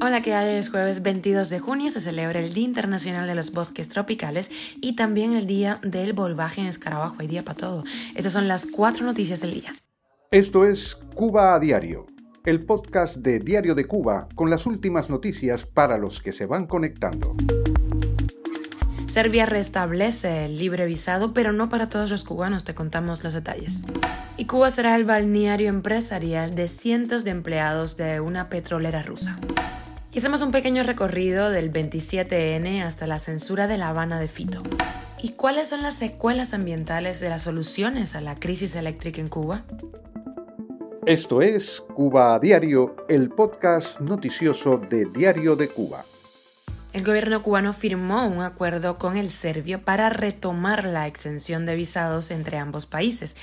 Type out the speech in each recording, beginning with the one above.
Hola, ¿qué hay? Es jueves 22 de junio, se celebra el Día Internacional de los Bosques Tropicales y también el Día del Volvaje en Escarabajo. Hay día para todo. Estas son las cuatro noticias del día. Esto es Cuba a Diario, el podcast de Diario de Cuba con las últimas noticias para los que se van conectando. Serbia restablece el libre visado, pero no para todos los cubanos, te contamos los detalles. Y Cuba será el balneario empresarial de cientos de empleados de una petrolera rusa. Y hacemos un pequeño recorrido del 27N hasta la censura de La Habana de Fito. ¿Y cuáles son las secuelas ambientales de las soluciones a la crisis eléctrica en Cuba? Esto es Cuba a Diario, el podcast noticioso de Diario de Cuba. El gobierno cubano firmó un acuerdo con el serbio para retomar la exención de visados entre ambos países,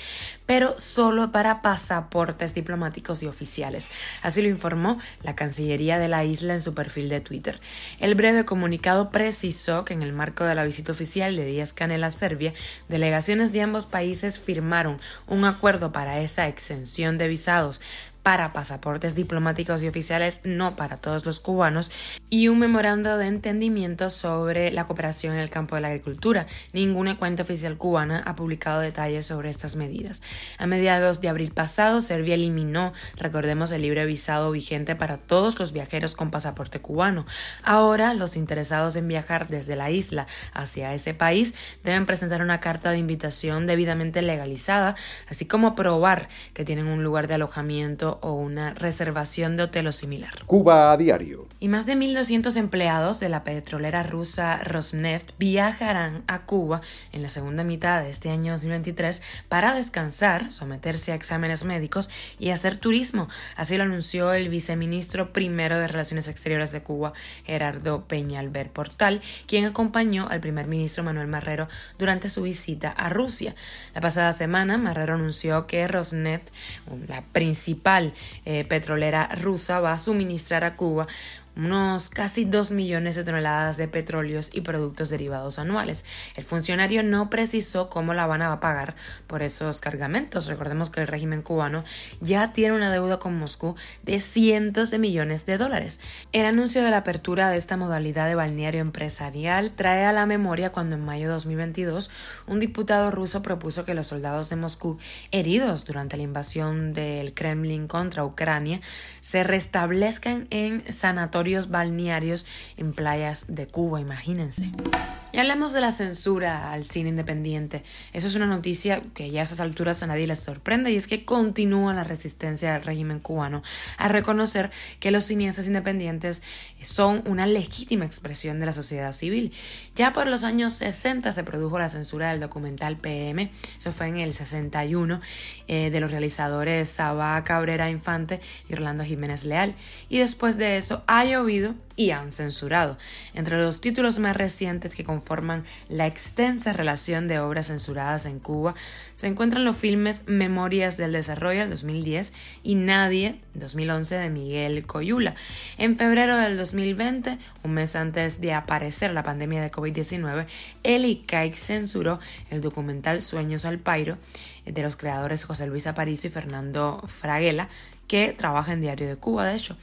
pero solo para pasaportes diplomáticos y oficiales. Así lo informó la Cancillería de la isla en su perfil de Twitter. El breve comunicado precisó que en el marco de la visita oficial de Díaz Canel a Serbia, delegaciones de ambos países firmaron un acuerdo para esa exención de visados para pasaportes diplomáticos y oficiales, no para todos los cubanos, y un memorando de entendimiento sobre la cooperación en el campo de la agricultura. Ninguna cuenta oficial cubana ha publicado detalles sobre estas medidas. A mediados de abril pasado, Serbia eliminó, recordemos, el libre visado vigente para todos los viajeros con pasaporte cubano. Ahora, los interesados en viajar desde la isla hacia ese país deben presentar una carta de invitación debidamente legalizada, así como probar que tienen un lugar de alojamiento o una reservación de hotel o similar. Cuba a diario. Y más de 1.200 empleados de la petrolera rusa Rosneft viajarán a Cuba en la segunda mitad de este año 2023 para descansar, someterse a exámenes médicos y hacer turismo. Así lo anunció el viceministro primero de Relaciones Exteriores de Cuba, Gerardo Peñalver Portal, quien acompañó al primer ministro Manuel Marrero durante su visita a Rusia. La pasada semana, Marrero anunció que Rosneft, la principal eh, petrolera rusa va a suministrar a Cuba unos casi 2 millones de toneladas de petróleos y productos derivados anuales. El funcionario no precisó cómo La Habana va a pagar por esos cargamentos. Recordemos que el régimen cubano ya tiene una deuda con Moscú de cientos de millones de dólares. El anuncio de la apertura de esta modalidad de balneario empresarial trae a la memoria cuando en mayo de 2022 un diputado ruso propuso que los soldados de Moscú heridos durante la invasión del Kremlin contra Ucrania se restablezcan en sanatorios balnearios en playas de Cuba, imagínense. Y hablemos de la censura al cine independiente. Eso es una noticia que ya a esas alturas a nadie les sorprende y es que continúa la resistencia del régimen cubano a reconocer que los cineastas independientes son una legítima expresión de la sociedad civil. Ya por los años 60 se produjo la censura del documental PM, eso fue en el 61, eh, de los realizadores Sabá Cabrera Infante y Orlando Jiménez Leal. Y después de eso ha llovido y han censurado. Entre los títulos más recientes que conforman la extensa relación de obras censuradas en Cuba se encuentran los filmes Memorias del Desarrollo 2010 y Nadie 2011 de Miguel Coyula. En febrero del 2020, un mes antes de aparecer la pandemia de COVID-19, el ICAIC censuró el documental Sueños al Pairo de los creadores José Luis Aparicio y Fernando Fraguela, que trabaja en Diario de Cuba, de hecho.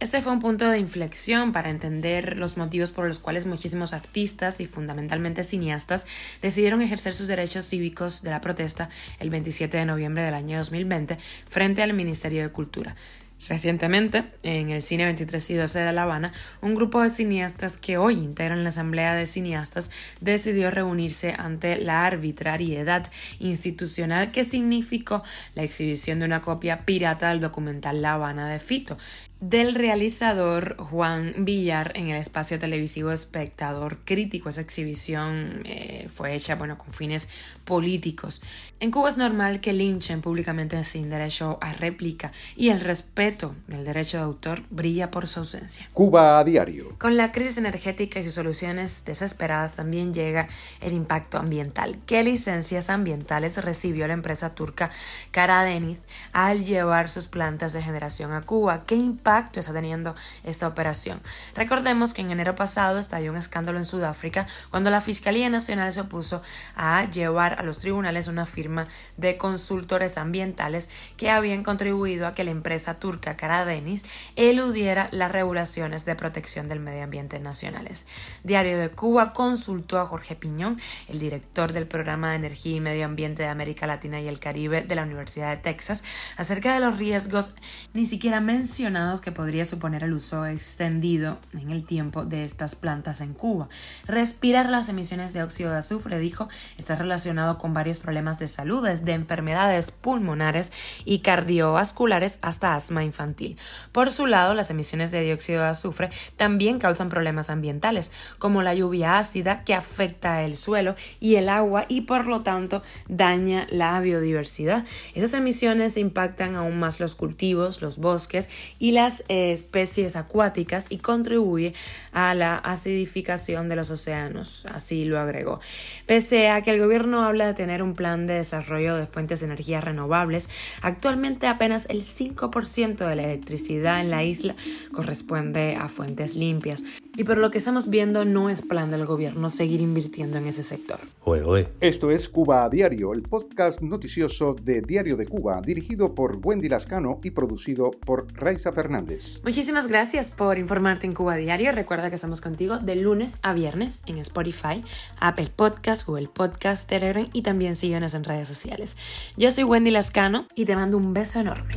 Este fue un punto de inflexión para entender los motivos por los cuales muchísimos artistas y fundamentalmente cineastas decidieron ejercer sus derechos cívicos de la protesta el 27 de noviembre del año 2020 frente al Ministerio de Cultura. Recientemente, en el Cine 23 y 12 de La Habana, un grupo de cineastas que hoy integran la Asamblea de Cineastas decidió reunirse ante la arbitrariedad institucional que significó la exhibición de una copia pirata del documental La Habana de Fito, del realizador Juan Villar en el espacio televisivo Espectador Crítico. Esa exhibición eh, fue hecha bueno, con fines políticos. En Cuba es normal que linchen públicamente sin derecho a réplica y el respeto del derecho de autor brilla por su ausencia. Cuba a diario. Con la crisis energética y sus soluciones desesperadas también llega el impacto ambiental. ¿Qué licencias ambientales recibió la empresa turca Karadeniz al llevar sus plantas de generación a Cuba? ¿Qué impacto está teniendo esta operación. Recordemos que en enero pasado estalló un escándalo en Sudáfrica cuando la Fiscalía Nacional se opuso a llevar a los tribunales una firma de consultores ambientales que habían contribuido a que la empresa turca Caradenis eludiera las regulaciones de protección del medio ambiente nacionales. Diario de Cuba consultó a Jorge Piñón, el director del Programa de Energía y Medio Ambiente de América Latina y el Caribe de la Universidad de Texas, acerca de los riesgos ni siquiera mencionados que podría suponer el uso extendido en el tiempo de estas plantas en Cuba. Respirar las emisiones de óxido de azufre, dijo, está relacionado con varios problemas de salud, desde enfermedades pulmonares y cardiovasculares hasta asma infantil. Por su lado, las emisiones de dióxido de azufre también causan problemas ambientales, como la lluvia ácida que afecta el suelo y el agua y por lo tanto daña la biodiversidad. Esas emisiones impactan aún más los cultivos, los bosques y las especies acuáticas y contribuye a la acidificación de los océanos, así lo agregó. Pese a que el gobierno habla de tener un plan de desarrollo de fuentes de energía renovables, actualmente apenas el 5% de la electricidad en la isla corresponde a fuentes limpias. Y por lo que estamos viendo, no es plan del gobierno seguir invirtiendo en ese sector. Esto es Cuba a Diario, el podcast noticioso de Diario de Cuba, dirigido por Wendy Lascano y producido por Raiza Fernández. Muchísimas gracias por informarte en Cuba a Diario. Recuerda que estamos contigo de lunes a viernes en Spotify, Apple Podcast, Google Podcast, Telegram y también síguenos en redes sociales. Yo soy Wendy Lascano y te mando un beso enorme.